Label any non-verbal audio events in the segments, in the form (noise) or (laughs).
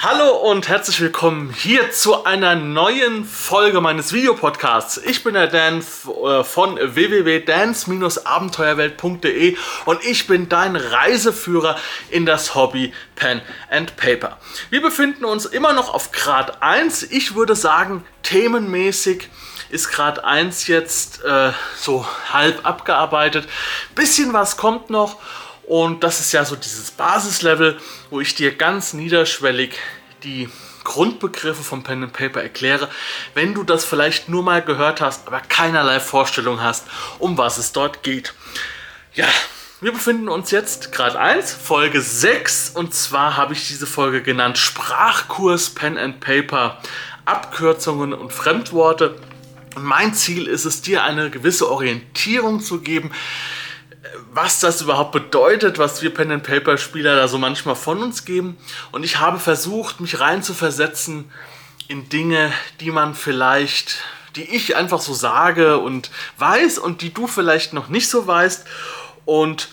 Hallo und herzlich willkommen hier zu einer neuen Folge meines Videopodcasts. Ich bin der Dan äh, von www.dance-abenteuerwelt.de und ich bin dein Reiseführer in das Hobby Pen and Paper. Wir befinden uns immer noch auf Grad 1. Ich würde sagen, themenmäßig ist Grad 1 jetzt äh, so halb abgearbeitet. Bisschen was kommt noch und das ist ja so dieses Basislevel, wo ich dir ganz niederschwellig die Grundbegriffe von Pen and Paper erkläre, wenn du das vielleicht nur mal gehört hast, aber keinerlei Vorstellung hast, um was es dort geht. Ja, wir befinden uns jetzt Grad 1, Folge 6 und zwar habe ich diese Folge genannt Sprachkurs Pen and Paper, Abkürzungen und Fremdworte. Und mein Ziel ist es, dir eine gewisse Orientierung zu geben, was das überhaupt bedeutet, was wir Pen and Paper Spieler da so manchmal von uns geben. Und ich habe versucht, mich rein zu versetzen in Dinge, die man vielleicht, die ich einfach so sage und weiß und die du vielleicht noch nicht so weißt. Und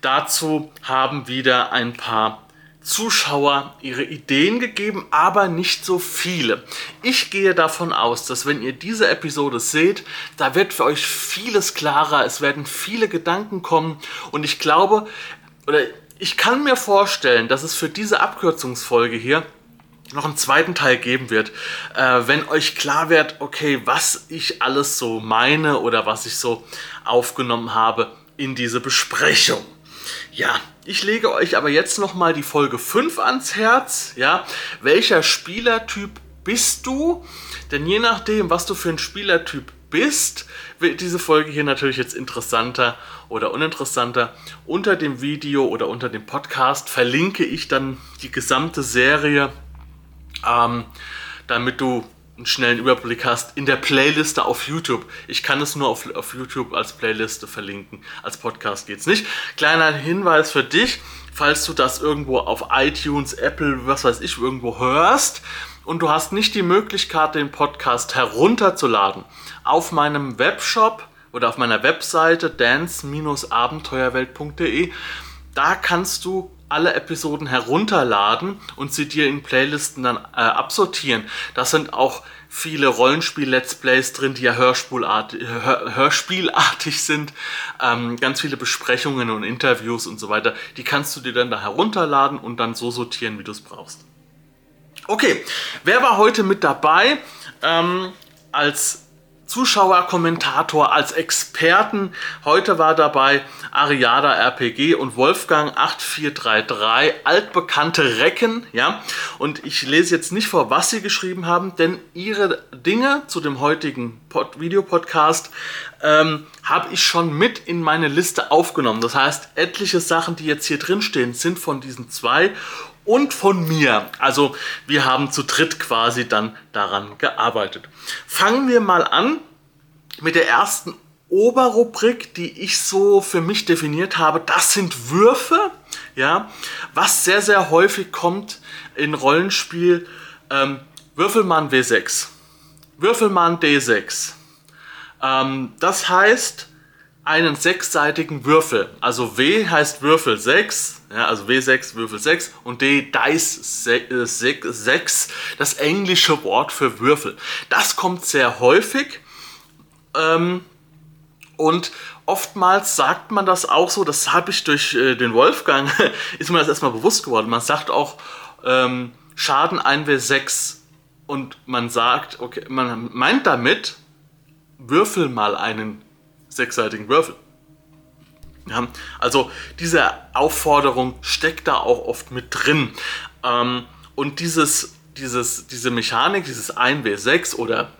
dazu haben wieder ein paar Zuschauer ihre Ideen gegeben, aber nicht so viele. Ich gehe davon aus, dass wenn ihr diese Episode seht, da wird für euch vieles klarer, es werden viele Gedanken kommen und ich glaube, oder ich kann mir vorstellen, dass es für diese Abkürzungsfolge hier noch einen zweiten Teil geben wird, äh, wenn euch klar wird, okay, was ich alles so meine oder was ich so aufgenommen habe in diese Besprechung. Ja, ich lege euch aber jetzt nochmal die Folge 5 ans Herz. Ja, welcher Spielertyp bist du? Denn je nachdem, was du für ein Spielertyp bist, wird diese Folge hier natürlich jetzt interessanter oder uninteressanter. Unter dem Video oder unter dem Podcast verlinke ich dann die gesamte Serie, ähm, damit du einen schnellen Überblick hast in der Playliste auf YouTube. Ich kann es nur auf, auf YouTube als Playliste verlinken. Als Podcast geht es nicht. Kleiner Hinweis für dich, falls du das irgendwo auf iTunes, Apple, was weiß ich, irgendwo hörst und du hast nicht die Möglichkeit, den Podcast herunterzuladen. Auf meinem Webshop oder auf meiner Webseite dance-abenteuerwelt.de, da kannst du alle Episoden herunterladen und sie dir in Playlisten dann äh, absortieren. Das sind auch viele Rollenspiel-Let's Plays drin, die ja Hörspielartig, Hör, Hörspielartig sind. Ähm, ganz viele Besprechungen und Interviews und so weiter. Die kannst du dir dann da herunterladen und dann so sortieren, wie du es brauchst. Okay, wer war heute mit dabei? Ähm, als Zuschauer, Kommentator, als Experten. Heute war dabei Ariada RPG und Wolfgang 8433, altbekannte Recken, ja. Und ich lese jetzt nicht vor, was sie geschrieben haben, denn ihre Dinge zu dem heutigen Pod Videopodcast ähm, habe ich schon mit in meine Liste aufgenommen. Das heißt, etliche Sachen, die jetzt hier drin stehen, sind von diesen zwei und von mir. Also wir haben zu dritt quasi dann daran gearbeitet. Fangen wir mal an mit der ersten Oberrubrik, die ich so für mich definiert habe. Das sind Würfe, ja, was sehr, sehr häufig kommt in Rollenspiel. Ähm, Würfelmann W6, Würfelmann D6. Ähm, das heißt, einen sechsseitigen Würfel. Also W heißt Würfel 6, ja, also W6 Würfel 6 und D Dice 6, äh, das englische Wort für Würfel. Das kommt sehr häufig ähm, und oftmals sagt man das auch so, das habe ich durch äh, den Wolfgang, (laughs) ist mir das erstmal bewusst geworden. Man sagt auch ähm, Schaden 1W6 und man sagt, okay, man meint damit, würfel mal einen sechsseitigen Würfel. Ja, also diese Aufforderung steckt da auch oft mit drin. Ähm, und dieses, dieses, diese Mechanik, dieses 1W6 oder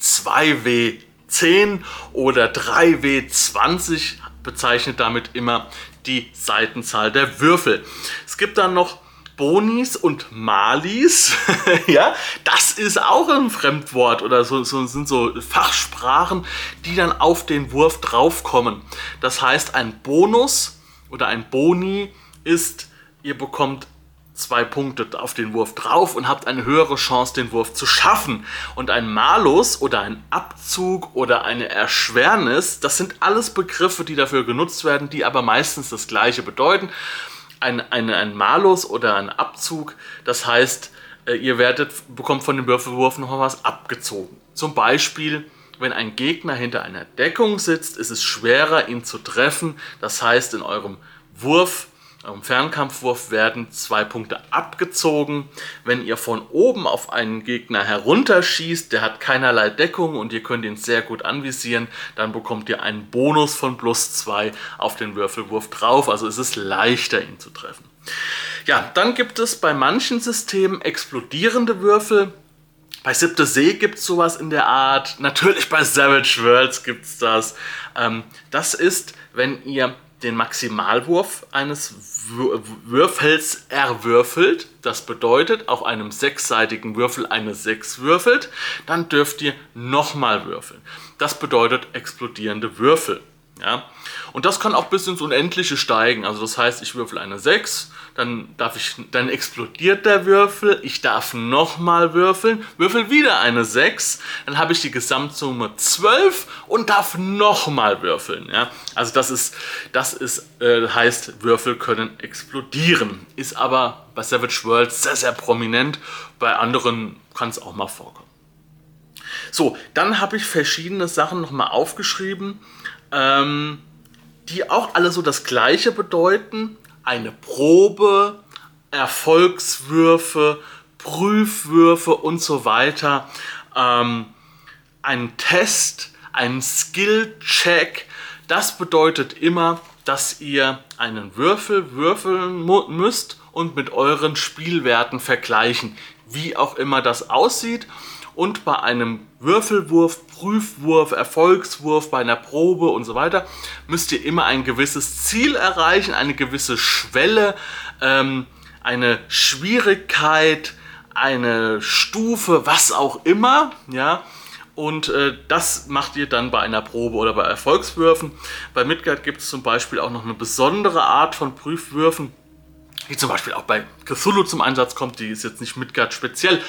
2W10 oder 3W20 bezeichnet damit immer die Seitenzahl der Würfel. Es gibt dann noch Bonis und Malis, (laughs) ja, das ist auch ein Fremdwort oder so, so sind so Fachsprachen, die dann auf den Wurf draufkommen. Das heißt, ein Bonus oder ein Boni ist, ihr bekommt zwei Punkte auf den Wurf drauf und habt eine höhere Chance, den Wurf zu schaffen. Und ein Malus oder ein Abzug oder eine Erschwernis, das sind alles Begriffe, die dafür genutzt werden, die aber meistens das gleiche bedeuten. Ein, ein, ein Malus oder ein Abzug. Das heißt, äh, ihr werdet, bekommt von dem Würfelwurf noch was abgezogen. Zum Beispiel, wenn ein Gegner hinter einer Deckung sitzt, ist es schwerer, ihn zu treffen. Das heißt, in eurem Wurf im Fernkampfwurf werden zwei Punkte abgezogen. Wenn ihr von oben auf einen Gegner herunterschießt, der hat keinerlei Deckung und ihr könnt ihn sehr gut anvisieren, dann bekommt ihr einen Bonus von plus zwei auf den Würfelwurf drauf. Also ist es leichter, ihn zu treffen. Ja, dann gibt es bei manchen Systemen explodierende Würfel. Bei Siebte See gibt es sowas in der Art. Natürlich bei Savage Worlds gibt es das. Ähm, das ist, wenn ihr den Maximalwurf eines Würfels erwürfelt, das bedeutet, auf einem sechsseitigen Würfel eine 6 würfelt, dann dürft ihr nochmal würfeln. Das bedeutet explodierende Würfel. Ja? Und das kann auch bis ins Unendliche steigen. Also das heißt, ich würfel eine 6, dann, darf ich, dann explodiert der Würfel, ich darf nochmal würfeln, würfel wieder eine 6, dann habe ich die Gesamtsumme 12 und darf nochmal würfeln. Ja? Also das ist, das ist äh, heißt, Würfel können explodieren. Ist aber bei Savage World sehr, sehr prominent, bei anderen kann es auch mal vorkommen. So, dann habe ich verschiedene Sachen nochmal aufgeschrieben, ähm, die auch alle so das gleiche bedeuten. Eine Probe, Erfolgswürfe, Prüfwürfe und so weiter, ähm, einen Test, einen Skill-Check. Das bedeutet immer, dass ihr einen Würfel würfeln müsst und mit euren Spielwerten vergleichen, wie auch immer das aussieht und bei einem Würfelwurf, Prüfwurf, Erfolgswurf, bei einer Probe und so weiter müsst ihr immer ein gewisses Ziel erreichen, eine gewisse Schwelle, ähm, eine Schwierigkeit, eine Stufe, was auch immer, ja. Und äh, das macht ihr dann bei einer Probe oder bei Erfolgswürfen. Bei Midgard gibt es zum Beispiel auch noch eine besondere Art von Prüfwürfen die zum Beispiel auch bei Cthulhu zum Einsatz kommt, die ist jetzt nicht Midgard speziell.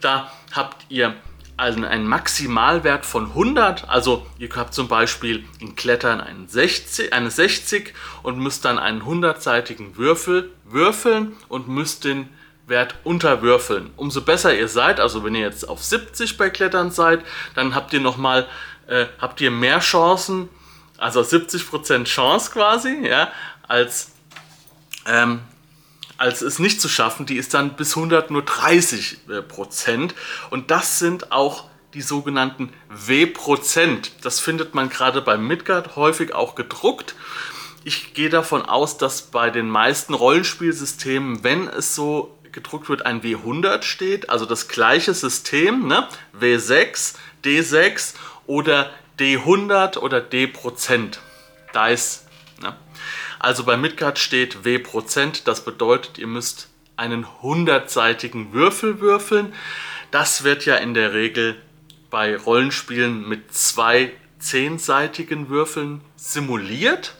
Da habt ihr also einen Maximalwert von 100, also ihr habt zum Beispiel in Klettern einen 60, eine 60 und müsst dann einen 100-seitigen Würfel würfeln und müsst den Wert unterwürfeln. Umso besser ihr seid, also wenn ihr jetzt auf 70 bei Klettern seid, dann habt ihr nochmal, äh, habt ihr mehr Chancen, also 70% Chance quasi, ja, als ähm, als es nicht zu schaffen, die ist dann bis 100 nur 30 äh, Prozent. Und das sind auch die sogenannten W-Prozent. Das findet man gerade beim Midgard häufig auch gedruckt. Ich gehe davon aus, dass bei den meisten Rollenspielsystemen, wenn es so gedruckt wird, ein W100 steht, also das gleiche System, ne? W6, D6 oder D100 oder D%. Dice. Ne? Also bei Midgard steht W Prozent. Das bedeutet, ihr müsst einen hundertseitigen Würfel würfeln. Das wird ja in der Regel bei Rollenspielen mit zwei zehnseitigen Würfeln simuliert,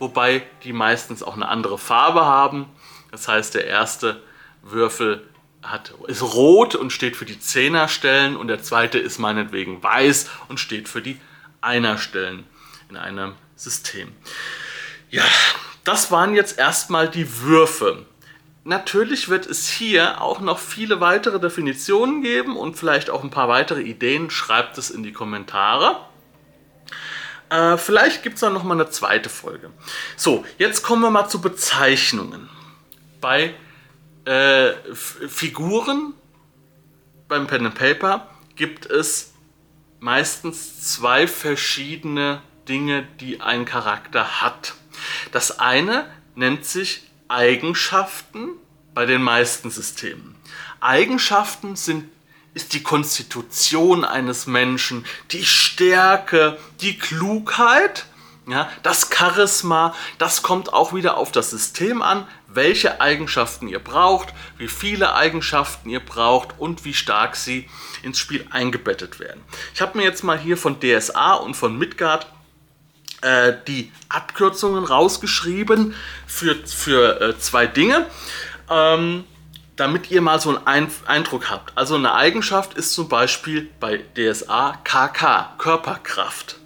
wobei die meistens auch eine andere Farbe haben. Das heißt, der erste Würfel hat, ist rot und steht für die Zehnerstellen und der zweite ist meinetwegen weiß und steht für die Einerstellen in einem System. Ja, das waren jetzt erstmal die Würfe. Natürlich wird es hier auch noch viele weitere Definitionen geben und vielleicht auch ein paar weitere Ideen. Schreibt es in die Kommentare. Äh, vielleicht gibt es dann noch mal eine zweite Folge. So, jetzt kommen wir mal zu Bezeichnungen. Bei äh, Figuren beim Pen and Paper gibt es meistens zwei verschiedene Dinge, die ein Charakter hat. Das eine nennt sich Eigenschaften bei den meisten Systemen. Eigenschaften sind ist die Konstitution eines Menschen, die Stärke, die Klugheit, ja, das Charisma, das kommt auch wieder auf das System an, welche Eigenschaften ihr braucht, wie viele Eigenschaften ihr braucht und wie stark sie ins Spiel eingebettet werden. Ich habe mir jetzt mal hier von DSA und von Midgard äh, die Abkürzungen rausgeschrieben für, für äh, zwei Dinge, ähm, damit ihr mal so einen Eindruck habt. Also eine Eigenschaft ist zum Beispiel bei DSA KK, Körperkraft.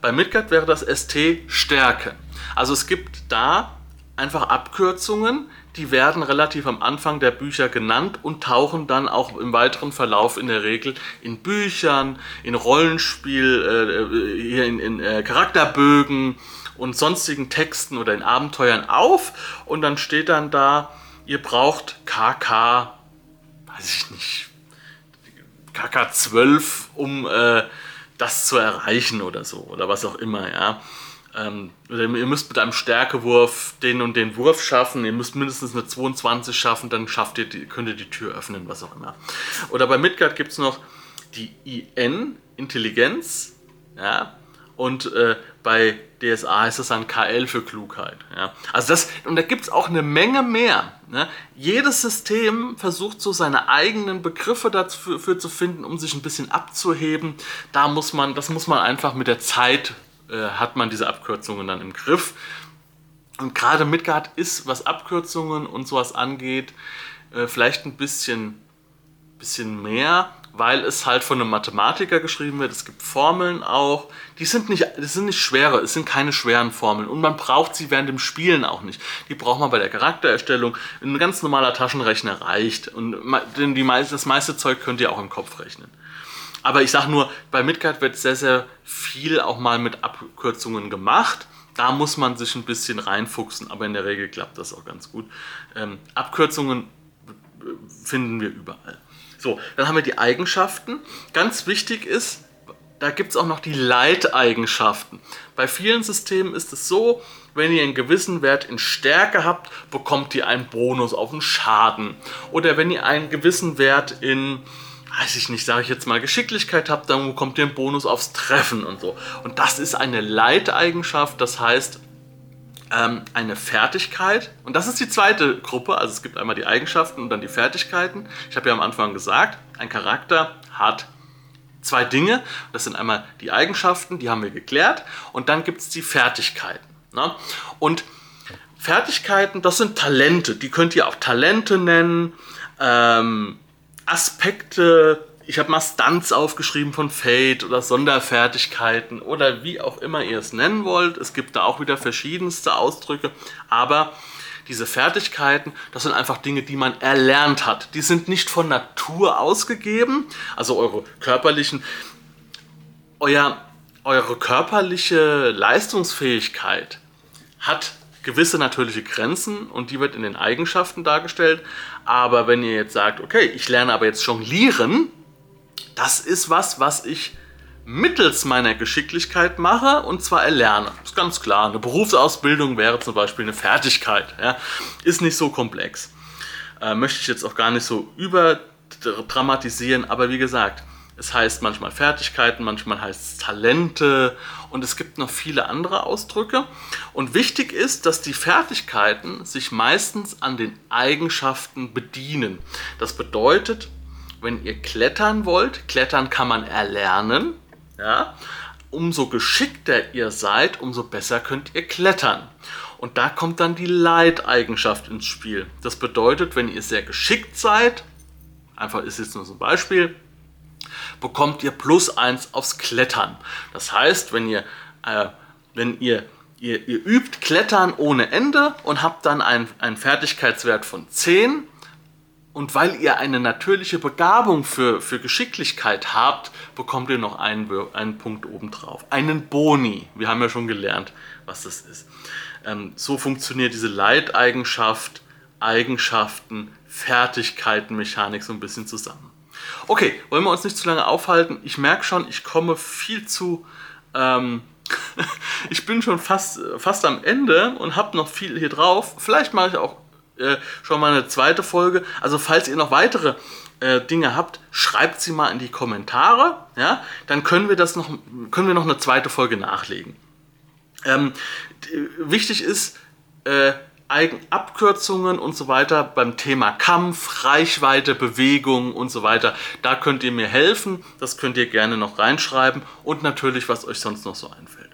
Bei Midgard wäre das ST Stärke. Also es gibt da einfach Abkürzungen, die werden relativ am Anfang der Bücher genannt und tauchen dann auch im weiteren Verlauf in der Regel in Büchern, in Rollenspiel, äh, hier in, in äh, Charakterbögen und sonstigen Texten oder in Abenteuern auf und dann steht dann da, ihr braucht KK, weiß ich nicht, KK 12, um äh, das zu erreichen oder so oder was auch immer, ja. Ähm, ihr müsst mit einem Stärkewurf den und den Wurf schaffen, ihr müsst mindestens eine 22 schaffen, dann schafft ihr die, könnt ihr die Tür öffnen, was auch immer. Oder bei Midgard gibt es noch die IN, Intelligenz, ja, und äh, bei DSA heißt das dann KL für Klugheit. Ja. Also das, und da gibt es auch eine Menge mehr. Ne? Jedes System versucht so seine eigenen Begriffe dafür zu finden, um sich ein bisschen abzuheben. Da muss man, das muss man einfach mit der Zeit äh, hat man diese Abkürzungen dann im Griff. Und gerade Midgard ist, was Abkürzungen und sowas angeht, äh, vielleicht ein bisschen, bisschen mehr, weil es halt von einem Mathematiker geschrieben wird. Es gibt Formeln auch. Die sind nicht, das sind nicht schwere, es sind keine schweren Formeln. Und man braucht sie während dem Spielen auch nicht. Die braucht man bei der Charaktererstellung. Ein ganz normaler Taschenrechner reicht. Und die, das meiste Zeug könnt ihr auch im Kopf rechnen. Aber ich sage nur, bei Midgard wird sehr, sehr viel auch mal mit Abkürzungen gemacht. Da muss man sich ein bisschen reinfuchsen, aber in der Regel klappt das auch ganz gut. Ähm, Abkürzungen finden wir überall. So, dann haben wir die Eigenschaften. Ganz wichtig ist, da gibt es auch noch die Leiteigenschaften. Bei vielen Systemen ist es so, wenn ihr einen gewissen Wert in Stärke habt, bekommt ihr einen Bonus auf den Schaden. Oder wenn ihr einen gewissen Wert in weiß ich nicht, sage ich jetzt mal, Geschicklichkeit habt, dann bekommt ihr einen Bonus aufs Treffen und so. Und das ist eine Leiteigenschaft, das heißt ähm, eine Fertigkeit. Und das ist die zweite Gruppe, also es gibt einmal die Eigenschaften und dann die Fertigkeiten. Ich habe ja am Anfang gesagt, ein Charakter hat zwei Dinge. Das sind einmal die Eigenschaften, die haben wir geklärt, und dann gibt es die Fertigkeiten. Ne? Und Fertigkeiten, das sind Talente, die könnt ihr auch Talente nennen. Ähm, Aspekte, ich habe mal Stunts aufgeschrieben von Fate oder Sonderfertigkeiten oder wie auch immer ihr es nennen wollt. Es gibt da auch wieder verschiedenste Ausdrücke, aber diese Fertigkeiten, das sind einfach Dinge, die man erlernt hat. Die sind nicht von Natur ausgegeben, also eure körperlichen, euer, eure körperliche Leistungsfähigkeit hat gewisse natürliche Grenzen und die wird in den Eigenschaften dargestellt. Aber wenn ihr jetzt sagt, okay, ich lerne aber jetzt jonglieren, das ist was, was ich mittels meiner Geschicklichkeit mache und zwar erlerne. Ist ganz klar. Eine Berufsausbildung wäre zum Beispiel eine Fertigkeit. Ja. Ist nicht so komplex. Äh, möchte ich jetzt auch gar nicht so überdramatisieren, aber wie gesagt, es heißt manchmal Fertigkeiten, manchmal heißt es Talente und es gibt noch viele andere Ausdrücke. Und wichtig ist, dass die Fertigkeiten sich meistens an den Eigenschaften bedienen. Das bedeutet, wenn ihr klettern wollt, klettern kann man erlernen, ja, umso geschickter ihr seid, umso besser könnt ihr klettern. Und da kommt dann die Leiteigenschaft ins Spiel. Das bedeutet, wenn ihr sehr geschickt seid, einfach ist jetzt nur so ein Beispiel, bekommt ihr plus 1 aufs Klettern. Das heißt, wenn ihr, äh, wenn ihr, ihr, ihr, übt Klettern ohne Ende und habt dann einen, einen Fertigkeitswert von 10 und weil ihr eine natürliche Begabung für, für Geschicklichkeit habt, bekommt ihr noch einen, einen Punkt obendrauf. Einen Boni. Wir haben ja schon gelernt, was das ist. Ähm, so funktioniert diese Leiteigenschaft, Eigenschaften, Fertigkeiten, Mechanik so ein bisschen zusammen. Okay, wollen wir uns nicht zu lange aufhalten. Ich merke schon, ich komme viel zu. Ähm, (laughs) ich bin schon fast, fast am Ende und habe noch viel hier drauf. Vielleicht mache ich auch äh, schon mal eine zweite Folge. Also, falls ihr noch weitere äh, Dinge habt, schreibt sie mal in die Kommentare. Ja? Dann können wir, das noch, können wir noch eine zweite Folge nachlegen. Ähm, wichtig ist, äh, Abkürzungen und so weiter beim Thema Kampf, Reichweite, Bewegung und so weiter. Da könnt ihr mir helfen. Das könnt ihr gerne noch reinschreiben und natürlich, was euch sonst noch so einfällt.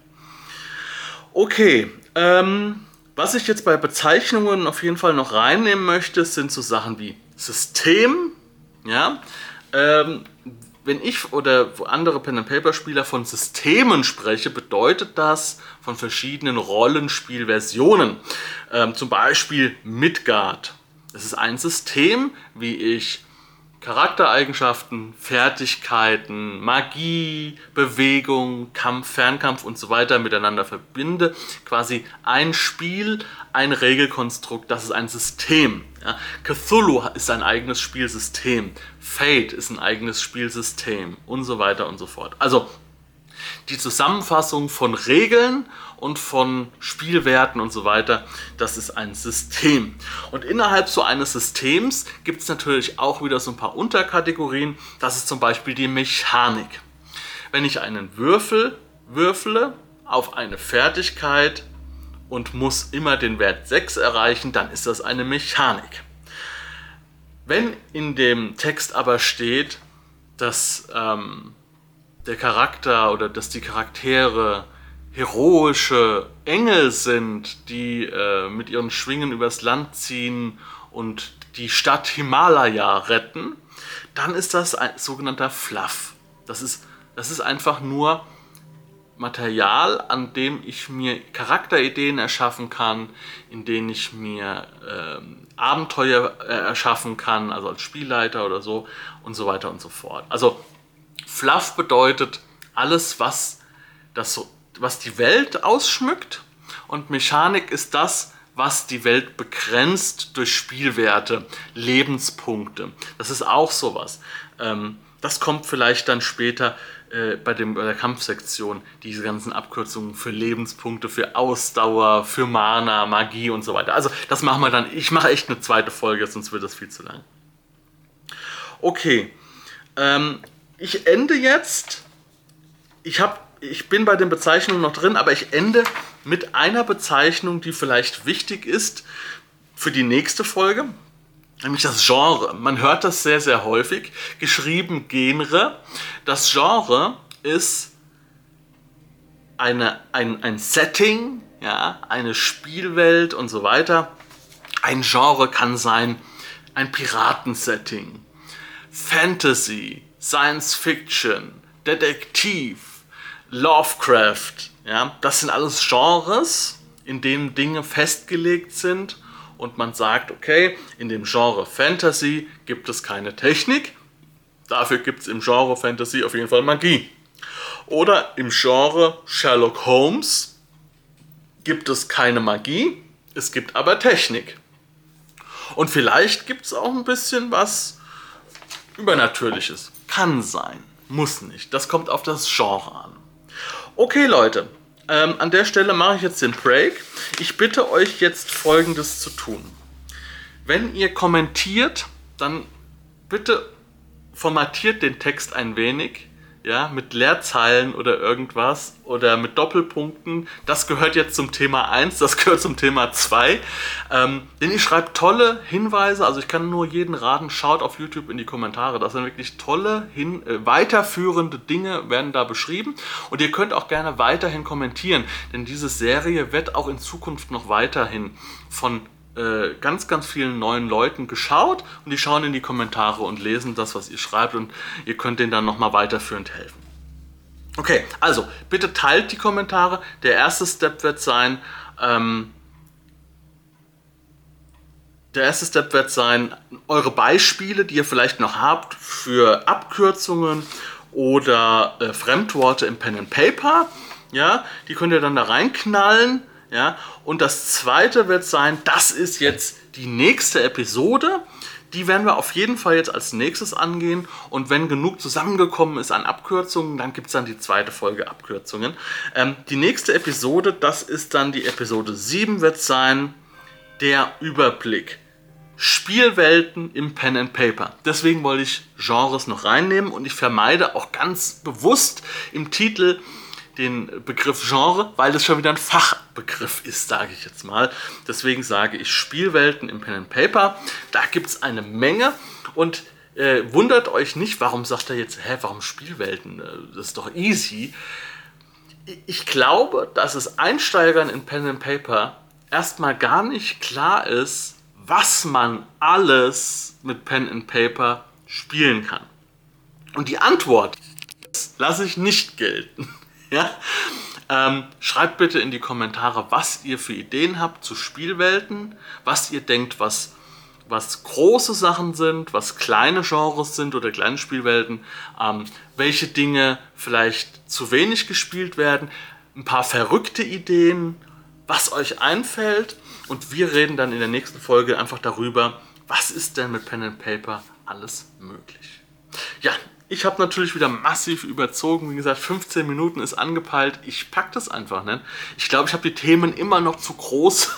Okay, ähm, was ich jetzt bei Bezeichnungen auf jeden Fall noch reinnehmen möchte, sind so Sachen wie System. Ja, ähm, wenn ich oder andere Pen-and-Paper-Spieler von Systemen spreche, bedeutet das von verschiedenen Rollenspielversionen. Ähm, zum Beispiel Midgard. Das ist ein System, wie ich Charaktereigenschaften, Fertigkeiten, Magie, Bewegung, Kampf, Fernkampf und so weiter miteinander verbinde. Quasi ein Spiel, ein Regelkonstrukt, das ist ein System. Ja. Cthulhu ist ein eigenes Spielsystem. Fate ist ein eigenes Spielsystem und so weiter und so fort. Also die Zusammenfassung von Regeln und von Spielwerten und so weiter, das ist ein System. Und innerhalb so eines Systems gibt es natürlich auch wieder so ein paar Unterkategorien. Das ist zum Beispiel die Mechanik. Wenn ich einen Würfel würfle auf eine Fertigkeit und muss immer den Wert 6 erreichen, dann ist das eine Mechanik. Wenn in dem Text aber steht, dass ähm, der Charakter oder dass die Charaktere heroische Engel sind, die äh, mit ihren Schwingen übers Land ziehen und die Stadt Himalaya retten, dann ist das ein sogenannter Fluff. Das ist, das ist einfach nur Material, an dem ich mir Charakterideen erschaffen kann, in denen ich mir ähm, Abenteuer äh, erschaffen kann, also als Spielleiter oder so und so weiter und so fort. Also Fluff bedeutet alles, was, das, was die Welt ausschmückt und Mechanik ist das, was die Welt begrenzt durch Spielwerte, Lebenspunkte. Das ist auch sowas. Ähm, das kommt vielleicht dann später äh, bei, dem, bei der Kampfsektion, diese ganzen Abkürzungen für Lebenspunkte, für Ausdauer, für Mana, Magie und so weiter. Also das machen wir dann. Ich mache echt eine zweite Folge, sonst wird das viel zu lang. Okay. Ähm, ich ende jetzt. Ich, hab, ich bin bei den Bezeichnungen noch drin, aber ich ende mit einer Bezeichnung, die vielleicht wichtig ist für die nächste Folge, nämlich das Genre. Man hört das sehr, sehr häufig, geschrieben Genre. Das Genre ist eine, ein, ein Setting, ja, eine Spielwelt und so weiter. Ein Genre kann sein ein Piratensetting, Fantasy, Science Fiction, Detektiv, Lovecraft. Ja, das sind alles Genres, in denen Dinge festgelegt sind und man sagt, okay, in dem Genre Fantasy gibt es keine Technik, dafür gibt es im Genre Fantasy auf jeden Fall Magie. Oder im Genre Sherlock Holmes gibt es keine Magie, es gibt aber Technik. Und vielleicht gibt es auch ein bisschen was Übernatürliches. Kann sein, muss nicht. Das kommt auf das Genre an. Okay, Leute, ähm, an der Stelle mache ich jetzt den Break. Ich bitte euch jetzt folgendes zu tun. Wenn ihr kommentiert, dann bitte formatiert den Text ein wenig ja, mit Leerzeilen oder irgendwas oder mit Doppelpunkten. Das gehört jetzt zum Thema 1, das (laughs) gehört zum Thema 2. Ähm, denn ich schreibe tolle Hinweise, also ich kann nur jeden raten, schaut auf YouTube in die Kommentare. Das sind wirklich tolle, hin, äh, weiterführende Dinge werden da beschrieben. Und ihr könnt auch gerne weiterhin kommentieren, denn diese Serie wird auch in Zukunft noch weiterhin von äh, ganz, ganz vielen neuen Leuten geschaut und die schauen in die Kommentare und lesen das, was ihr schreibt und ihr könnt denen dann nochmal weiterführend helfen. Okay, also bitte teilt die Kommentare. Der erste Step wird sein, ähm, der erste Step wird sein, eure Beispiele, die ihr vielleicht noch habt für Abkürzungen oder äh, Fremdworte im Pen and Paper, ja, die könnt ihr dann da reinknallen ja? Und das zweite wird sein, das ist jetzt die nächste Episode. Die werden wir auf jeden Fall jetzt als nächstes angehen. Und wenn genug zusammengekommen ist an Abkürzungen, dann gibt es dann die zweite Folge Abkürzungen. Ähm, die nächste Episode, das ist dann die Episode 7, wird sein der Überblick. Spielwelten im Pen and Paper. Deswegen wollte ich Genres noch reinnehmen und ich vermeide auch ganz bewusst im Titel den Begriff Genre, weil das schon wieder ein Fachbegriff ist, sage ich jetzt mal. Deswegen sage ich Spielwelten im Pen and Paper. Da gibt es eine Menge und äh, wundert euch nicht, warum sagt er jetzt, hä, warum Spielwelten? Äh, das ist doch easy. Ich glaube, dass es Einsteigern in Pen and Paper erstmal gar nicht klar ist, was man alles mit Pen and Paper spielen kann. Und die Antwort lasse ich nicht gelten. (laughs) ja? Ähm, schreibt bitte in die Kommentare, was ihr für Ideen habt zu Spielwelten, was ihr denkt, was, was große Sachen sind, was kleine Genres sind oder kleine Spielwelten, ähm, welche Dinge vielleicht zu wenig gespielt werden, ein paar verrückte Ideen, was euch einfällt und wir reden dann in der nächsten Folge einfach darüber, was ist denn mit Pen and Paper alles möglich. Ja, ich habe natürlich wieder massiv überzogen. Wie gesagt, 15 Minuten ist angepeilt. Ich packe das einfach nicht. Ich glaube, ich habe die Themen immer noch zu groß,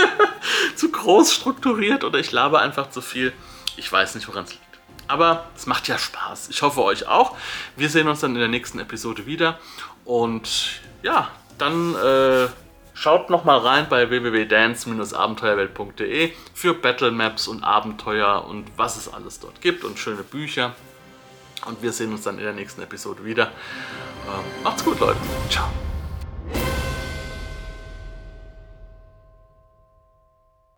(laughs) zu groß strukturiert oder ich labe einfach zu viel. Ich weiß nicht, woran es liegt. Aber es macht ja Spaß. Ich hoffe euch auch. Wir sehen uns dann in der nächsten Episode wieder. Und ja, dann äh, schaut nochmal rein bei www.dance-abenteuerwelt.de für Battle Maps und Abenteuer und was es alles dort gibt und schöne Bücher. Und wir sehen uns dann in der nächsten Episode wieder. Ähm, macht's gut, Leute. Ciao.